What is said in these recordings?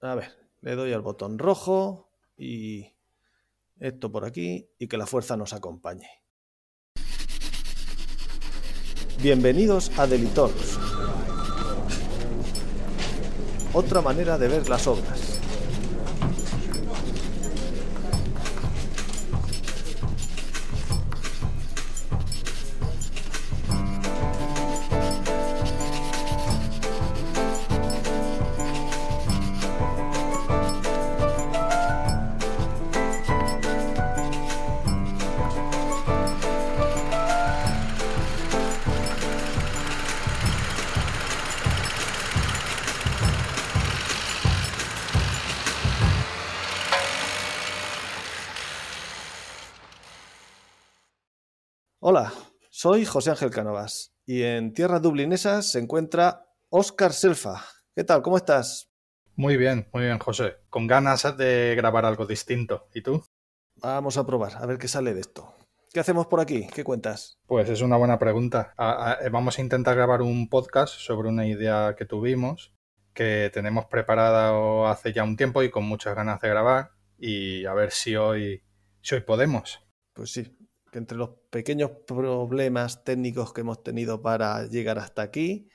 A ver, le doy al botón rojo y esto por aquí y que la fuerza nos acompañe. Bienvenidos a Delitors. Otra manera de ver las obras. Soy José Ángel Canovas y en tierras dublinesas se encuentra Óscar Selfa. ¿Qué tal? ¿Cómo estás? Muy bien, muy bien, José. Con ganas de grabar algo distinto. ¿Y tú? Vamos a probar, a ver qué sale de esto. ¿Qué hacemos por aquí? ¿Qué cuentas? Pues es una buena pregunta. Eh, vamos a intentar grabar un podcast sobre una idea que tuvimos, que tenemos preparada hace ya un tiempo y con muchas ganas de grabar. Y a ver si hoy, si hoy podemos. Pues sí, que entre los pequeños problemas técnicos que hemos tenido para llegar hasta aquí,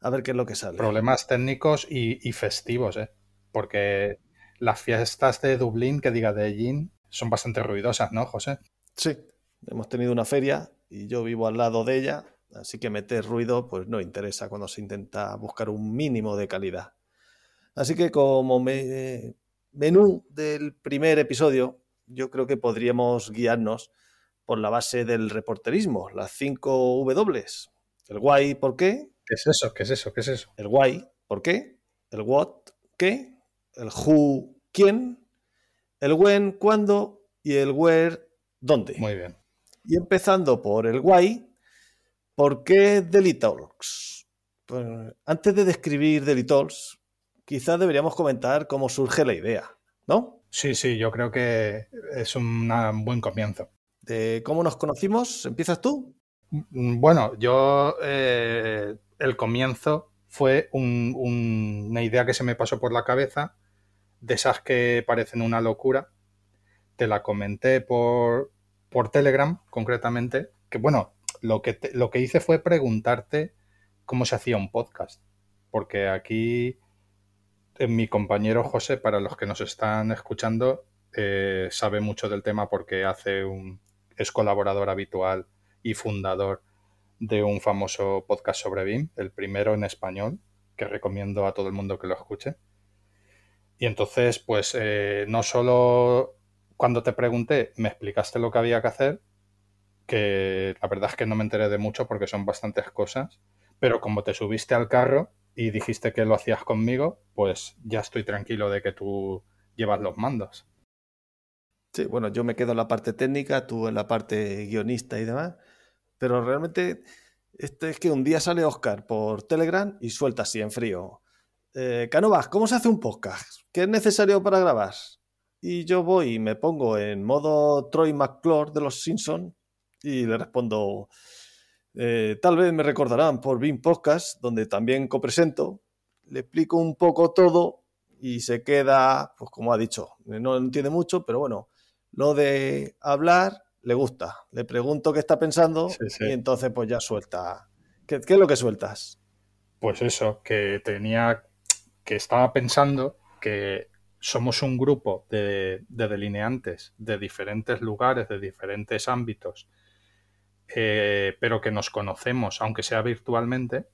a ver qué es lo que sale. Problemas técnicos y, festivos, ¿eh? Porque las fiestas de Dublín, que diga de Jean, son bastante ruidosas, ¿no, José? Sí, hemos tenido una feria y yo vivo al lado de ella, así que meter ruido pues no interesa cuando se intenta buscar un mínimo de calidad. Así que como menú del primer episodio, yo creo que podríamos guiarnos por la base del reporterismo, las cinco W. El why, ¿por qué? ¿Qué es eso? ¿Qué es eso? ¿Qué es eso? El why, ¿por qué? El what, ¿qué? El who, ¿quién? El when, ¿cuándo? Y el where, ¿dónde? Muy bien. Y empezando por el why, ¿por qué Delitalks? Pues antes de describir Delitalks, quizás deberíamos comentar cómo surge la idea, ¿no? Sí, sí, yo creo que es un buen comienzo cómo nos conocimos. ¿Empiezas tú? Mm, bueno, yo eh, el comienzo fue una idea que se me pasó por la cabeza, de esas que parecen una locura. Te la comenté por, por Telegram, concretamente, que bueno, lo que, lo que hice fue preguntarte cómo se hacía un podcast, porque aquí mi compañero José, para los que nos están escuchando, eh, sabe mucho del tema porque hace un, es colaborador habitual y fundador de un famoso podcast sobre BIM, el primero en español, que recomiendo a todo el mundo que lo escuche. Y entonces, pues eh, no solo cuando te pregunté me explicaste lo que había que hacer, que la verdad es que no me enteré de mucho porque son bastantes cosas, pero como te subiste al carro y dijiste que lo hacías conmigo, pues ya estoy tranquilo de que tú llevas los mandos. Sí, bueno, yo me quedo en la parte técnica, tú en la parte guionista y demás, pero realmente este es que un día sale Oscar por Telegram y suelta así en frío. Eh, Canovas, ¿cómo se hace un podcast? ¿Qué es necesario para grabar? Y yo voy y me pongo en modo Troy McClure de los Simpsons y le respondo, eh, tal vez me recordarán por Beam Podcast, donde también copresento, le explico un poco todo y se queda, pues como ha dicho, no entiende mucho, pero bueno, lo de hablar le gusta. Le pregunto qué está pensando y entonces pues ya suelta. ¿Qué, es lo que sueltas? Pues eso, que tenía, que estaba pensando que somos un grupo de, delineantes de diferentes lugares, de diferentes ámbitos, eh, pero que nos conocemos, aunque sea virtualmente,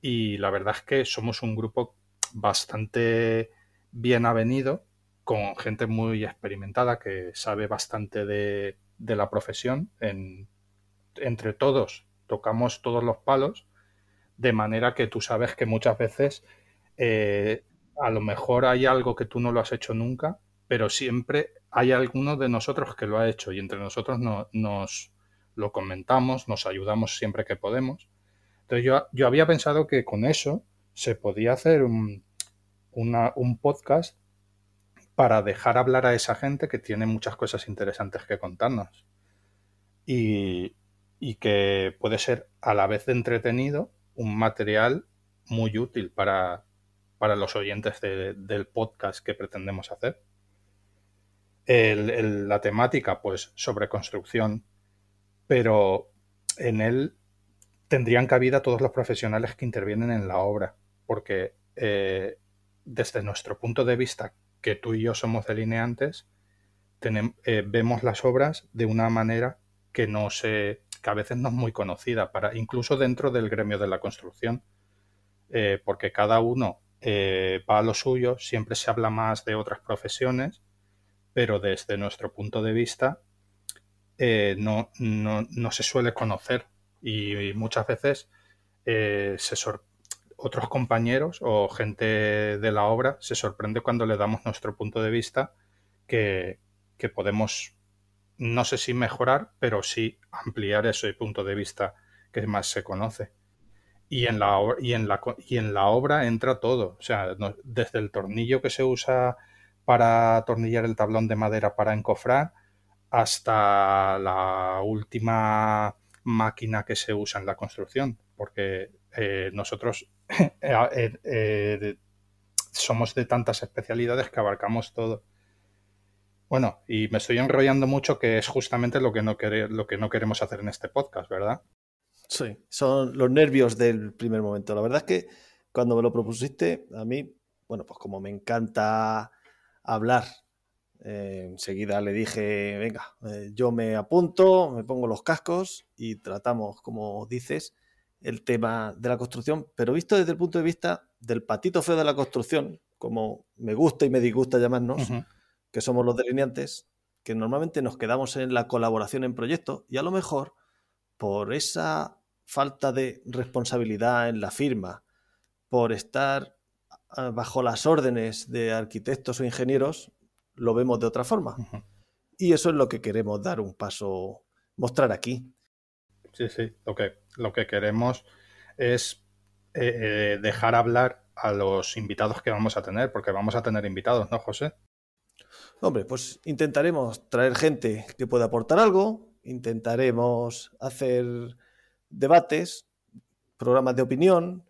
y la verdad es que somos un grupo bastante bien avenido con gente muy experimentada que sabe bastante de, la profesión. entre todos tocamos todos los palos, de manera que tú sabes que muchas veces eh, a lo mejor hay algo que tú no lo has hecho nunca, pero siempre hay alguno de nosotros que lo ha hecho y entre nosotros nos lo comentamos, nos ayudamos siempre que podemos. Entonces yo, yo había pensado que con eso se podía hacer un, un podcast para dejar hablar a esa gente que tiene muchas cosas interesantes que contarnos. Y, que puede ser a la vez de entretenido un material muy útil para, para los oyentes del podcast que pretendemos hacer. la temática, pues, sobre construcción, pero en él tendrían cabida todos los profesionales que intervienen en la obra, porque eh, desde nuestro punto de vista, que tú y yo somos delineantes, eh, vemos las obras de una manera que no se, que a veces no es muy conocida, para, incluso dentro del gremio de la construcción, eh, porque cada uno va a lo suyo, siempre se habla más de otras profesiones, pero desde nuestro punto de vista no, no, se suele conocer. Y, muchas veces se, otros compañeros o gente de la obra se sorprende cuando le damos nuestro punto de vista que, podemos, no sé si mejorar, pero sí ampliar ese punto de vista que más se conoce. Y en la, y en la, y en la obra entra todo, o sea, desde el tornillo que se usa para atornillar el tablón de madera para encofrar hasta la última máquina que se usa en la construcción, porque eh, nosotros somos de tantas especialidades que abarcamos todo. Bueno, y me estoy enrollando mucho, que es justamente lo que no, lo que no queremos hacer en este podcast, ¿verdad? Sí, son los nervios del primer momento. La verdad es que cuando me lo propusiste, a mí, bueno, pues como me encanta hablar, enseguida le dije, venga, yo me apunto, me pongo los cascos y tratamos, como dices, el tema de la construcción, pero visto desde el punto de vista del patito feo de la construcción, como me gusta y me disgusta llamarnos, que somos los delineantes, que normalmente nos quedamos en la colaboración en proyectos y a lo mejor por esa falta de responsabilidad en la firma, por estar ah, bajo las órdenes de arquitectos o ingenieros, lo vemos de otra forma. Y eso es lo que queremos dar un paso, mostrar aquí. Sí, sí, que, lo que queremos es eh, eh, dejar hablar a los invitados que vamos a tener, porque vamos a tener invitados, ¿no, José? Hombre, pues intentaremos traer gente que pueda aportar algo, intentaremos hacer debates, programas de opinión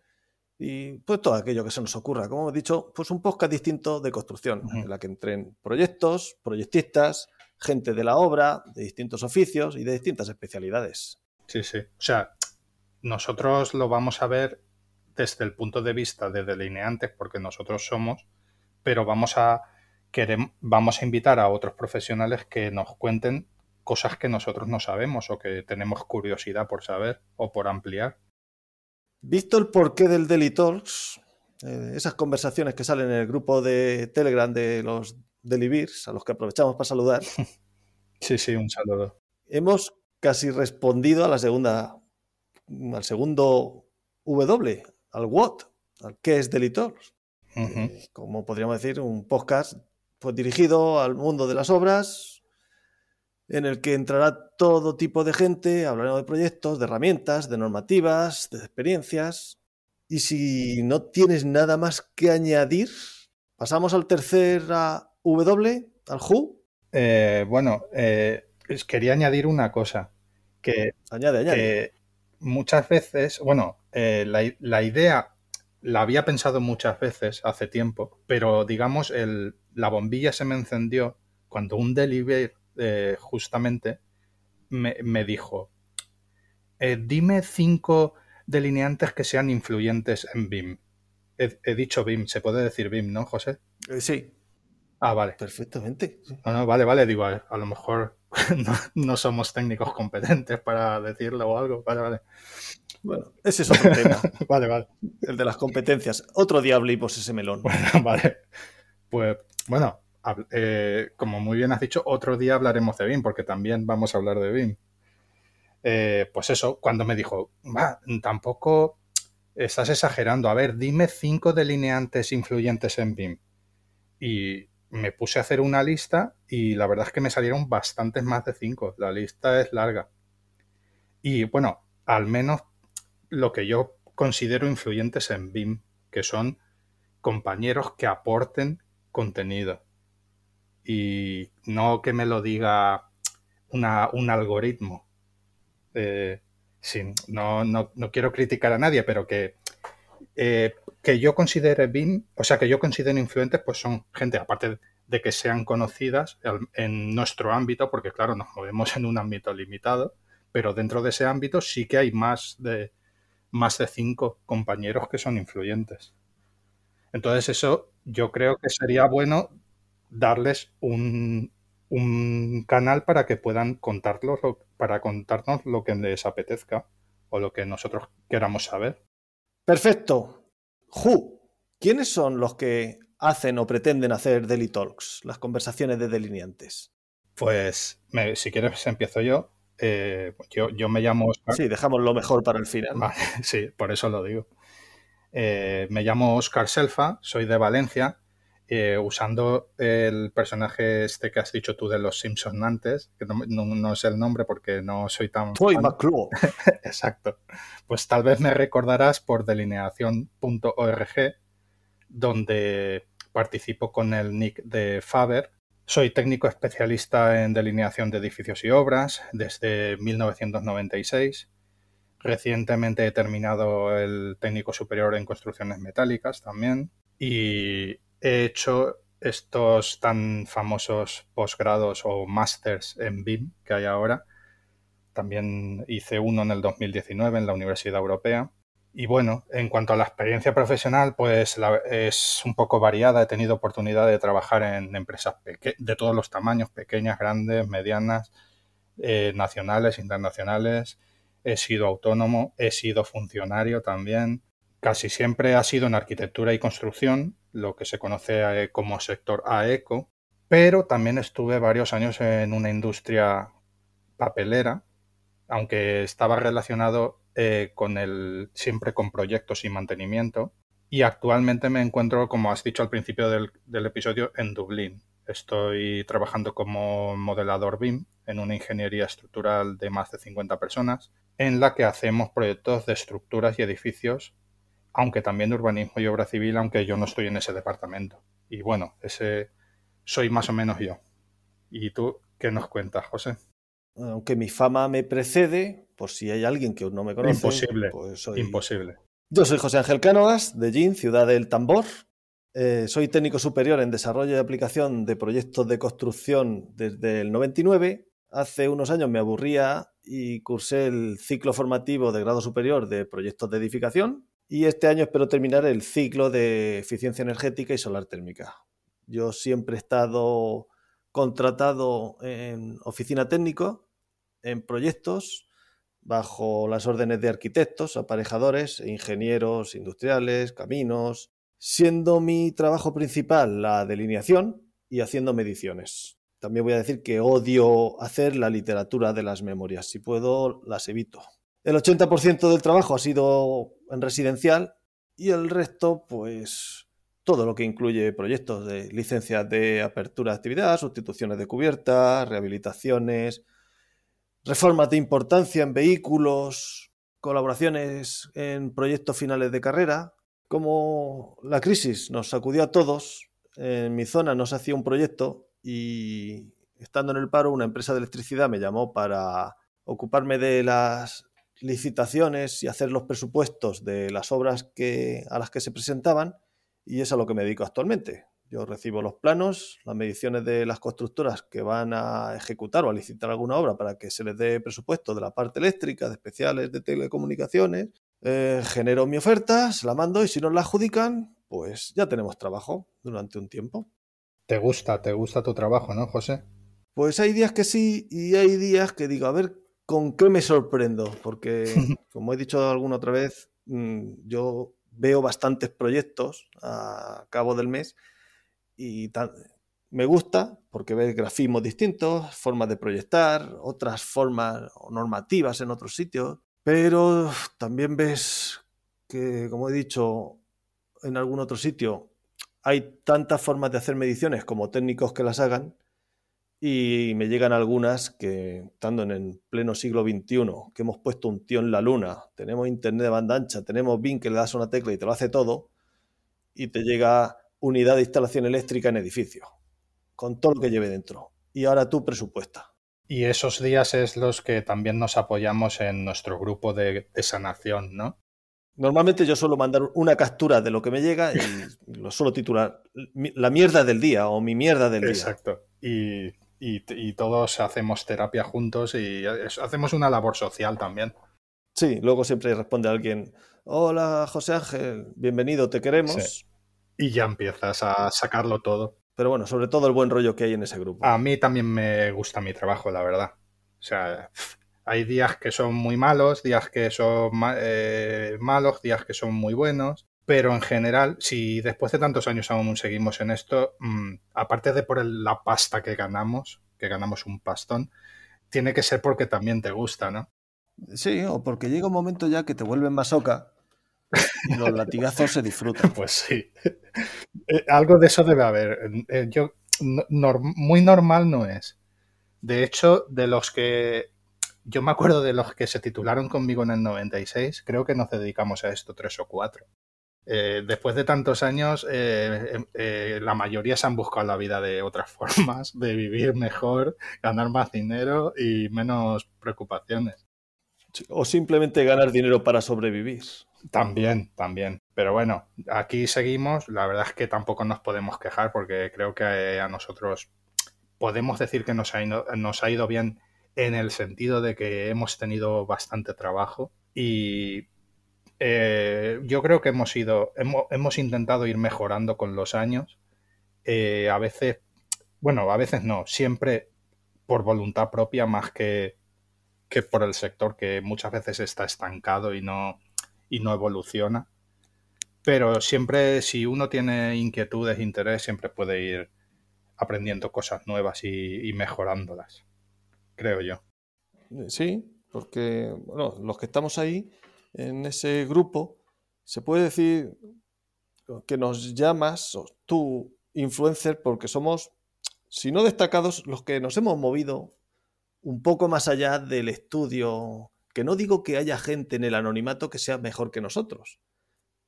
y pues todo aquello que se nos ocurra. Como hemos dicho, pues un podcast distinto de construcción, en la que entren proyectos, proyectistas, gente de la obra, de distintos oficios y de distintas especialidades. Sí, sí. O sea, nosotros lo vamos a ver desde el punto de vista de delineantes, porque nosotros somos, pero vamos a, vamos a invitar a otros profesionales que nos cuenten cosas que nosotros no sabemos o que tenemos curiosidad por saber o por ampliar. Visto el porqué del Daily Talks, eh, esas conversaciones que salen en el grupo de Telegram de los Delivirs, a los que aprovechamos para saludar. sí, sí, un saludo. Hemos casi respondido a la segunda, al segundo W, al what, al qué es Delitor. Eh, como podríamos decir, un podcast pues, dirigido al mundo de las obras, en el que entrará todo tipo de gente, hablaremos de proyectos, de herramientas, de normativas, de experiencias. Y si no tienes nada más que añadir, pasamos al tercer W, al Who. Eh, bueno, eh, quería añadir una cosa. Que, añade, añade. Muchas veces, bueno, eh, la, idea la había pensado muchas veces hace tiempo, pero digamos, el, la bombilla se me encendió cuando un delivery eh, justamente me, dijo, eh, dime cinco delineantes que sean influyentes en BIM. He, dicho BIM, se puede decir BIM, ¿no, José? sí. Ah, vale. Perfectamente. No, no, vale, vale, digo, a, lo mejor no, somos técnicos competentes para decirlo o algo. Vale, vale. Bueno, ese es otro tema. vale, vale. El de las competencias. Otro día hablamos ese melón. Bueno, vale. Pues, bueno, eh, como muy bien has dicho, otro día hablaremos de BIM, porque también vamos a hablar de BIM. Eh, pues eso, cuando me dijo, va, tampoco estás exagerando. A ver, dime cinco delineantes influyentes en BIM. Y me puse a hacer una lista y la verdad es que me salieron bastantes más de cinco. La lista es larga. Y bueno, al menos lo que yo considero influyentes en BIM, que son compañeros que aporten contenido. Y no que me lo diga una, un algoritmo. Eh, no, no, no quiero criticar a nadie, pero que eh, que yo considere BIM, o sea, que yo considero influentes, pues son gente, aparte de que sean conocidas en nuestro ámbito, porque claro, nos movemos en un ámbito limitado, pero dentro de ese ámbito sí que hay más de, más de cinco compañeros que son influyentes. Entonces eso yo creo que sería bueno darles un, un canal para que puedan contarlos, para contarnos lo que les apetezca o lo que nosotros queramos saber. Perfecto. Ju, ¿quiénes son los que hacen o pretenden hacer Daily Talks, las conversaciones de delineantes? Pues si quieres empiezo yo. Eh, yo, yo, me llamo Oscar. Sí, dejamos lo mejor para el final. sí, por eso lo digo. Eh, me llamo Oscar Selfa, soy de Valencia, eh, usando el personaje este que has dicho tú de los Simpsons antes, que no, no, sé el nombre porque no soy tan... Soy McClure. Exacto. Pues tal vez me recordarás por delineación.org, donde participo con el nick de Faber soy técnico especialista en delineación de edificios y obras desde 1996. Recientemente he terminado el técnico superior en construcciones metálicas también y he hecho estos tan famosos posgrados o másters en BIM que hay ahora. También hice uno en el 2019 en la Universidad Europea y bueno, en cuanto a la experiencia profesional, pues es un poco variada. He tenido oportunidad de trabajar en empresas de todos los tamaños, pequeñas, grandes, medianas, eh, nacionales, internacionales. He sido autónomo, he sido funcionario también. Casi siempre ha sido en arquitectura y construcción, lo que se conoce eh, como sector AECO, pero también estuve varios años en una industria papelera, aunque estaba relacionado eh, con el, siempre con proyectos y mantenimiento. Y actualmente me encuentro, como has dicho al principio del, episodio, en Dublín. Estoy trabajando como modelador BIM en una ingeniería estructural de más de 50 personas, en la que hacemos proyectos de estructuras y edificios, aunque también de urbanismo y obra civil, aunque yo no estoy en ese departamento. Y bueno, ese soy más o menos yo. ¿Y tú qué nos cuentas, José? aunque mi fama me precede, por si hay alguien que no me conoce. Imposible. Pues Imposible. Yo soy José Ángel Cánovas, de GIN, Ciudad del Tambor. Eh, soy técnico superior en desarrollo y aplicación de proyectos de construcción desde el 99. Hace unos años me aburría y cursé el ciclo formativo de grado superior de proyectos de edificación. Y este año espero terminar el ciclo de eficiencia energética y solar térmica. Yo siempre he estado contratado en oficina técnico, en proyectos, bajo las órdenes de arquitectos, aparejadores, ingenieros industriales, caminos, siendo mi trabajo principal la delineación y haciendo mediciones. También voy a decir que odio hacer la literatura de las memorias. Si puedo, las evito. El 80% del trabajo ha sido en residencial y el resto, pues, todo lo que incluye proyectos de licencias de apertura de actividad, sustituciones de cubiertas, rehabilitaciones, reformas de importancia en vehículos, colaboraciones en proyectos finales de carrera. Como la crisis nos sacudió a todos, en mi zona no se hacía un proyecto y estando en el paro una empresa de electricidad me llamó para ocuparme de las licitaciones y hacer los presupuestos de las obras que, a las que se presentaban y es a lo que me dedico actualmente. Yo recibo los planos, las mediciones de las constructoras que van a ejecutar o a licitar alguna obra para que se les dé presupuesto de la parte eléctrica, de especiales de telecomunicaciones. Eh, genero mi oferta, se la mando y si no la adjudican, pues ya tenemos trabajo durante un tiempo. ¿Te gusta, te gusta tu trabajo, no, José? Pues hay días que sí y hay días que digo, a ver, ¿con qué me sorprendo? Porque, como he dicho alguna otra vez, mm, yo veo bastantes proyectos a cabo del mes y me gusta porque ves grafismos distintos, formas de proyectar, otras formas normativas en otros sitios, pero también ves que, como he dicho en algún otro sitio, hay tantas formas de hacer mediciones como técnicos que las hagan y me llegan algunas que, estando en el pleno siglo XXI, que hemos puesto un tío en la luna, tenemos internet de banda ancha, tenemos BIM que le das una tecla y te lo hace todo, y te llega unidad de instalación eléctrica en edificio, con todo lo que lleve dentro. Y ahora tú presupuesta. Y esos días es los que también nos apoyamos en nuestro grupo de, de sanación, ¿no? Normalmente yo suelo mandar una captura de lo que me llega y lo suelo titular La mierda del día o mi mierda del día. Exacto. Y, y, todos hacemos terapia juntos y hacemos una labor social también. Sí, luego siempre responde alguien, hola José Ángel, bienvenido, te queremos. Y ya empiezas a sacarlo todo. Pero bueno, sobre todo el buen rollo que hay en ese grupo. A mí también me gusta mi trabajo, la verdad. O sea, hay días que son muy malos, días que son eh, malos, días que son muy buenos. Pero en general, si después de tantos años aún seguimos en esto, mm, aparte de por la pasta que ganamos, que ganamos un pastón, tiene que ser porque también te gusta, ¿no? Sí, o porque llega un momento ya que te vuelven masoca y los latigazos se disfrutan. Pues sí. Eh, algo de eso debe haber. Eh, yo, muy normal no es. De hecho, de los que. Yo me acuerdo de los que se titularon conmigo en el 96, creo que nos dedicamos a esto tres o cuatro. Eh, después de tantos años, la mayoría se han buscado la vida de otras formas, de vivir mejor, ganar más dinero y menos preocupaciones. O simplemente ganar dinero para sobrevivir. También, también. Pero bueno, aquí seguimos. La verdad es que tampoco nos podemos quejar porque creo que a nosotros podemos decir que nos ha ido, nos ha ido bien en el sentido de que hemos tenido bastante trabajo y eh, yo creo que hemos ido, hemos, intentado ir mejorando con los años. Eh, a veces, bueno, a veces no, siempre por voluntad propia más que que por el sector que muchas veces está estancado y no, y no evoluciona. Pero siempre, si uno tiene inquietudes, interés, siempre puede ir aprendiendo cosas nuevas y, mejorándolas, creo yo. Sí, porque bueno, los que estamos ahí en ese grupo, se puede decir que nos llamas tú influencer porque somos, si no destacados, los que nos hemos movido un poco más allá del estudio, que no digo que haya gente en el anonimato que sea mejor que nosotros,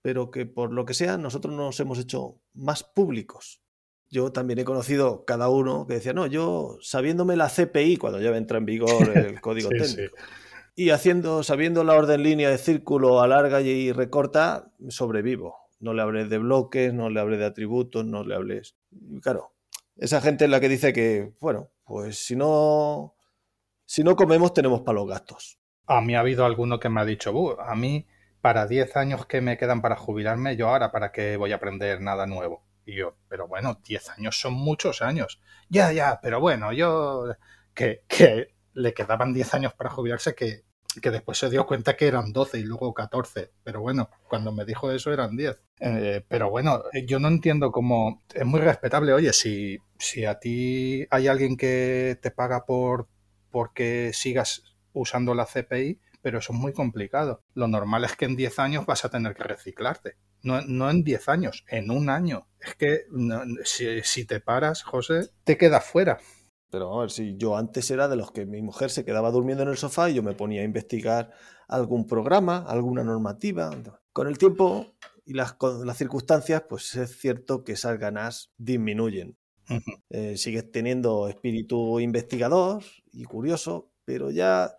pero que por lo que sea nosotros nos hemos hecho más públicos. Yo también he conocido cada uno que decía, no, yo sabiéndome la CPI cuando ya entra en vigor el código técnico. Y haciendo, sabiendo la orden línea de círculo, alarga y recorta, sobrevivo. No le hables de bloques, no le hables de atributos, no le hables. Claro, esa gente es la que dice que, bueno, pues si no si no comemos, tenemos para los gastos. A mí ha habido alguno que me ha dicho, a mí para 10 años que me quedan para jubilarme, yo ahora para qué voy a aprender nada nuevo. Y yo, pero bueno, 10 años son muchos años. Ya, ya, pero bueno, yo que, que le quedaban 10 años para jubilarse que, que después se dio cuenta que eran 12 y luego 14. Pero bueno, cuando me dijo eso eran 10. Eh, pero bueno, yo no entiendo cómo... Es muy respetable, oye, si, si a ti hay alguien que te paga por porque sigas usando la CPI, pero eso es muy complicado. Lo normal es que en 10 años vas a tener que reciclarte. No, en 10 años, en un año. Es que si, te paras, José, te quedas fuera. Pero a ver, si yo antes era de los que mi mujer se quedaba durmiendo en el sofá y yo me ponía a investigar algún programa, alguna normativa. Con el tiempo y las, las circunstancias, pues es cierto que esas ganas disminuyen. Eh, sigues teniendo espíritu investigador y curioso, pero ya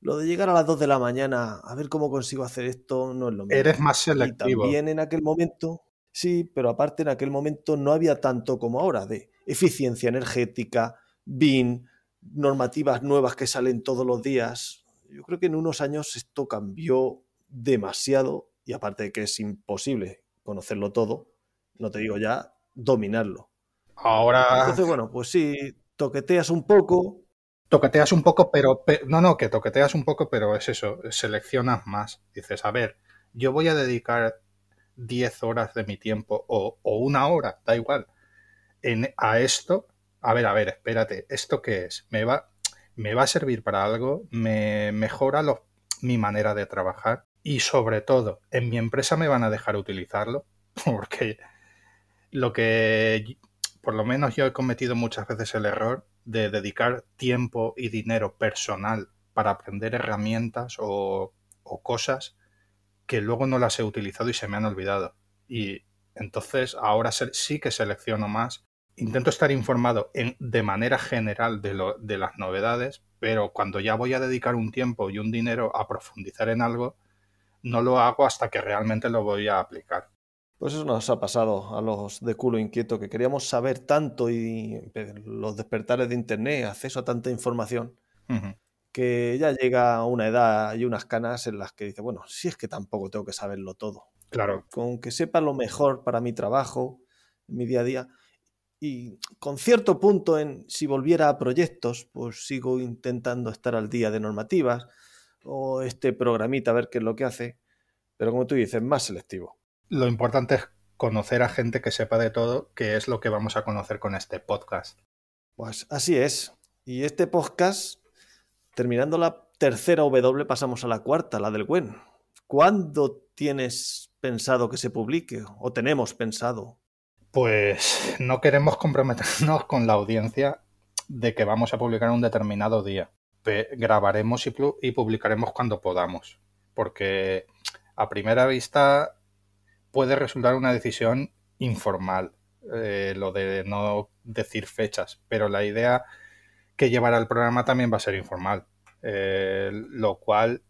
lo de llegar a las 2 de la mañana a ver cómo consigo hacer esto no es lo mismo. Eres más selectivo. Y también en aquel momento, sí, pero aparte en aquel momento no había tanto como ahora de eficiencia energética, BIN, normativas nuevas que salen todos los días. Yo creo que en unos años esto cambió demasiado y aparte de que es imposible conocerlo todo, no te digo ya dominarlo. Ahora. Entonces, bueno, pues sí, toqueteas un poco. Toqueteas un poco, pero, No, no, que toqueteas un poco, pero es eso, seleccionas más. Dices, a ver, yo voy a dedicar 10 horas de mi tiempo o, una hora, da igual, en, a esto. A ver, a ver, espérate, ¿esto qué es? ¿Me va, me va a servir para algo? ¿Me mejora mi manera de trabajar? Y sobre todo, ¿en mi empresa me van a dejar utilizarlo? Porque lo que por lo menos yo he cometido muchas veces el error de dedicar tiempo y dinero personal para aprender herramientas o, cosas que luego no las he utilizado y se me han olvidado. Y entonces ahora sí que selecciono más. Intento estar informado en, de manera general de, lo, de las novedades, pero cuando ya voy a dedicar un tiempo y un dinero a profundizar en algo, no lo hago hasta que realmente lo voy a aplicar. Pues eso nos ha pasado a los de culo inquieto, que queríamos saber tanto y los despertares de Internet, acceso a tanta información, que ya llega a una edad y unas canas en las que dice, bueno, si es que tampoco tengo que saberlo todo. Claro. Con que sepa lo mejor para mi trabajo, mi día a día, y con cierto punto en si volviera a proyectos, pues sigo intentando estar al día de normativas o este programita a ver qué es lo que hace, pero como tú dices, más selectivo. Lo importante es conocer a gente que sepa de todo, que es lo que vamos a conocer con este podcast. Pues así es. Y este podcast, terminando la tercera W, pasamos a la cuarta, la del WEN. ¿Cuándo tienes pensado que se publique? ¿O tenemos pensado? Pues no queremos comprometernos con la audiencia de que vamos a publicar un determinado día. Grabaremos y, publicaremos cuando podamos, porque a primera vista puede resultar una decisión informal, eh, lo de no decir fechas, pero la idea que llevará el programa también va a ser informal, eh, lo cual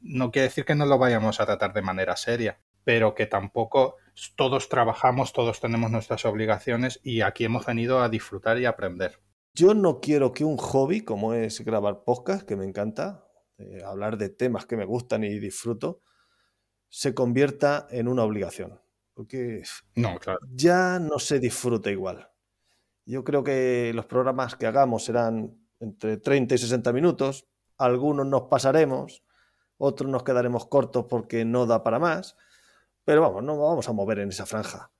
no quiere decir que no lo vayamos a tratar de manera seria, pero que tampoco todos trabajamos, todos tenemos nuestras obligaciones y aquí hemos venido a disfrutar y aprender. Yo no quiero que un hobby como es grabar podcast, que me encanta, eh, hablar de temas que me gustan y disfruto, se convierta en una obligación. Porque no, claro. ya no se disfruta igual. Yo creo que los programas que hagamos serán entre 30 y 60 minutos, algunos nos pasaremos, otros nos quedaremos cortos porque no da para más, pero vamos, no vamos a mover en esa franja.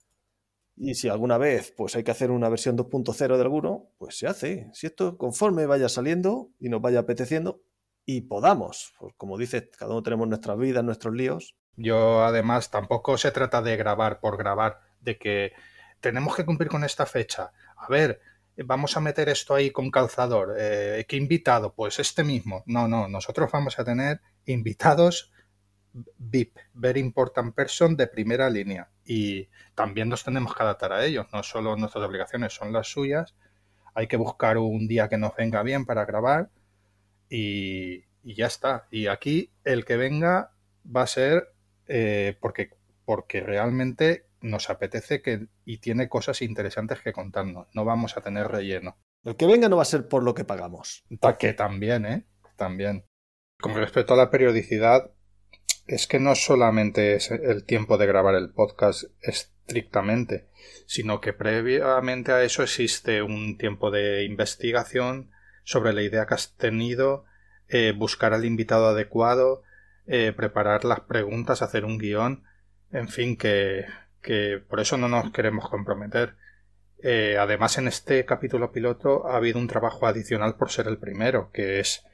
Y si alguna vez pues hay que hacer una versión 2.0 de alguno, pues se hace. Si esto conforme vaya saliendo y nos vaya apeteciendo y podamos, pues como dices, cada uno tenemos nuestras vidas, nuestros líos. Yo además tampoco se trata de grabar por grabar, de que tenemos que cumplir con esta fecha. A ver, vamos a meter esto ahí con calzador. Eh, ¿Qué invitado? Pues este mismo. No, no, nosotros vamos a tener invitados VIP, Very Important Person de primera línea. Y también nos tenemos que adaptar a ellos, no solo nuestras obligaciones son las suyas. Hay que buscar un día que nos venga bien para grabar y, ya está. Y aquí el que venga va a ser eh, porque, porque realmente nos apetece que, y tiene cosas interesantes que contarnos. No vamos a tener relleno. El que venga no va a ser por lo que pagamos. Que también, ¿eh? También. Con respecto a la periodicidad, es que no solamente es el tiempo de grabar el podcast estrictamente, sino que previamente a eso existe un tiempo de investigación sobre la idea que has tenido, eh, buscar al invitado adecuado, eh, preparar las preguntas, hacer un guion, en fin, que, que por eso no nos queremos comprometer. Eh, además, en este capítulo piloto ha habido un trabajo adicional por ser el primero, que es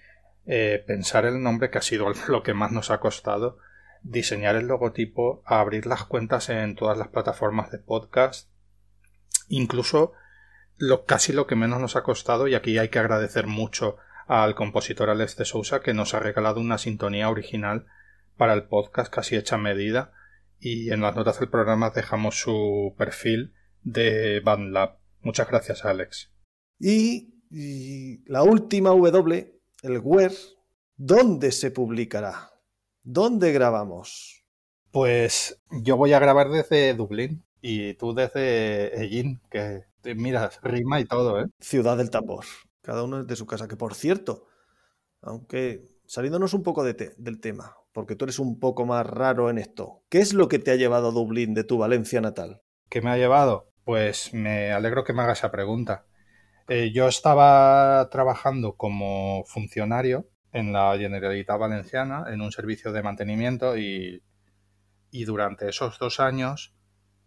eh, pensar el nombre, que ha sido lo que más nos ha costado, diseñar el logotipo, abrir las cuentas en todas las plataformas de podcast, incluso casi lo que menos nos ha costado, y aquí hay que agradecer mucho al compositor Alex de Sousa que nos ha regalado una sintonía original para el podcast casi hecha a medida y en las notas del programa dejamos su perfil de BandLab. Muchas gracias, Alex. Y, y la última W el web, ¿dónde se publicará? ¿Dónde grabamos? Pues yo voy a grabar desde Dublín y tú desde Egin, que miras, rima y todo, ¿eh? Ciudad del Tambor. Cada uno de su casa. Que por cierto, aunque saliéndonos un poco del tema, porque tú eres un poco más raro en esto, ¿qué es lo que te ha llevado a Dublín de tu Valencia natal? ¿Qué me ha llevado? Pues me alegro que me hagas esa pregunta. Eh, yo estaba trabajando como funcionario en la Generalitat Valenciana, en un servicio de mantenimiento y, durante esos dos años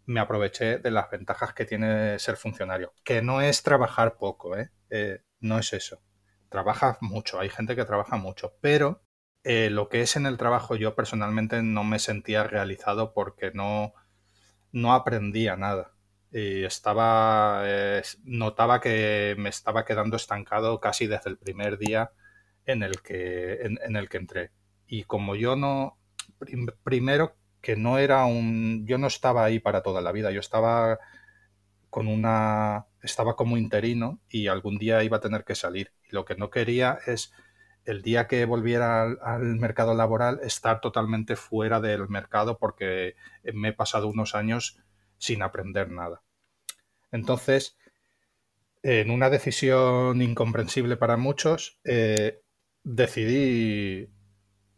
me aproveché de las ventajas que tiene ser funcionario, que no es trabajar poco, ¿eh? Eh, no es eso. Trabajas mucho, hay gente que trabaja mucho, pero lo que es en el trabajo yo personalmente no me sentía realizado porque no, no aprendía nada y estaba eh, notaba que me estaba quedando estancado casi desde el primer día en el que en, el que entré y como yo no primero que no era un yo no estaba ahí para toda la vida yo estaba con una estaba como interino y algún día iba a tener que salir y lo que no quería es el día que volviera al, mercado laboral estar totalmente fuera del mercado porque me he pasado unos años sin aprender nada. Entonces, en una decisión incomprensible para muchos, eh, decidí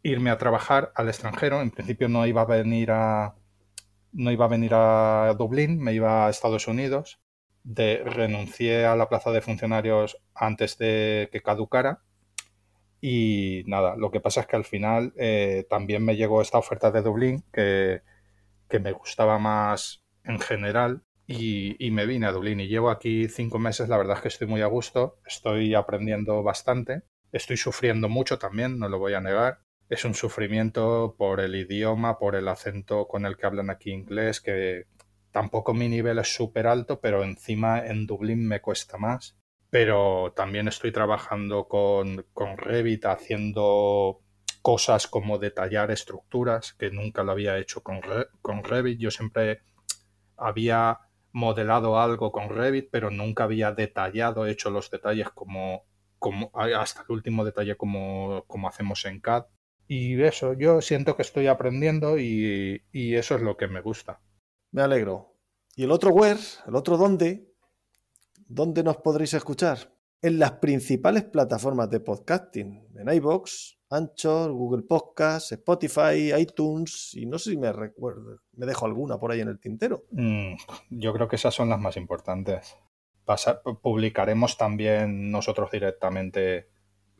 irme a trabajar al extranjero. En principio no iba a venir a no iba a venir a Dublín, me iba a Estados Unidos. Renuncié a la plaza de funcionarios antes de que caducara. Y nada, lo que pasa es que al final eh, también me llegó esta oferta de Dublín que, que me gustaba más en general y, y, me vine a Dublín y llevo aquí cinco meses. La verdad es que estoy muy a gusto, estoy aprendiendo bastante, estoy sufriendo mucho también, no lo voy a negar es un sufrimiento por el idioma, por el acento con el que hablan aquí inglés, que tampoco mi nivel es súper alto, pero encima en Dublín me cuesta más. Pero también estoy trabajando con, con Revit, haciendo cosas como detallar estructuras, que nunca lo había hecho con, con Revit. Yo siempre había modelado algo con Revit, pero nunca había detallado, hecho los detalles como, como hasta el último detalle como, como hacemos en CAD. Y eso, yo siento que estoy aprendiendo y, eso es lo que me gusta. Me alegro. ¿Y el otro where, el otro dónde? ¿Dónde nos podréis escuchar? En las principales plataformas de podcasting, en iBox, Anchor, Google Podcasts, Spotify, iTunes y no sé si me recuerdo, me dejo alguna por ahí en el tintero. Mm, yo creo que esas son las más importantes. publicaremos también nosotros directamente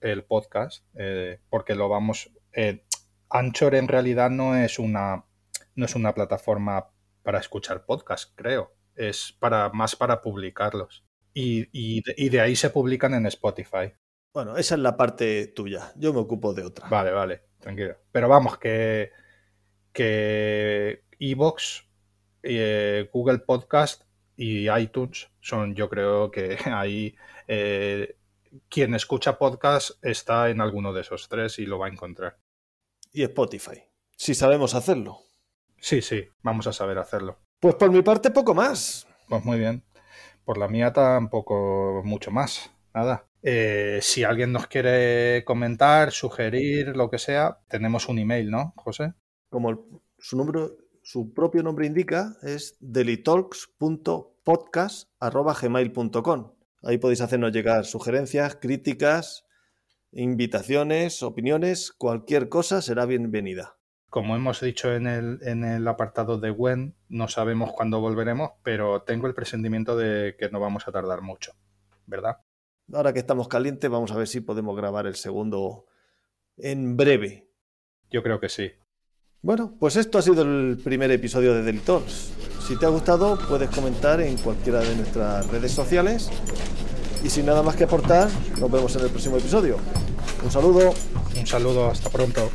el podcast eh, porque lo vamos eh, Anchor en realidad no es una no es una plataforma para escuchar podcast, creo. Es para más para publicarlos. Y, de, ahí se publican en Spotify. Bueno, esa es la parte tuya. Yo me ocupo de otra. Vale, vale, tranquilo. Pero vamos, que que Evox, eh, Google Podcast y iTunes son, yo creo que ahí eh, quien escucha podcast está en alguno de esos tres y lo va a encontrar y Spotify, si sabemos hacerlo. Sí, sí, vamos a saber hacerlo. Pues por mi parte poco más. Pues muy bien. Por la mía tampoco mucho más. Nada. Eh, si alguien nos quiere comentar, sugerir, lo que sea, tenemos un email, ¿no, José? Como su número, su propio nombre indica, es delitalks.podcast.gmail.com. Ahí podéis hacernos llegar sugerencias, críticas, invitaciones, opiniones, cualquier cosa será bienvenida. Como hemos dicho en el, en el apartado de Gwen, no sabemos cuándo volveremos, pero tengo el presentimiento de que no vamos a tardar mucho, ¿verdad? Ahora que estamos calientes, vamos a ver si podemos grabar el segundo en breve. Yo creo que sí. Bueno, pues esto ha sido el primer episodio de Delitors. Si te ha gustado, puedes comentar en cualquiera de nuestras redes sociales y sin nada más que aportar, nos vemos en el próximo episodio. Un saludo. Un saludo, hasta pronto.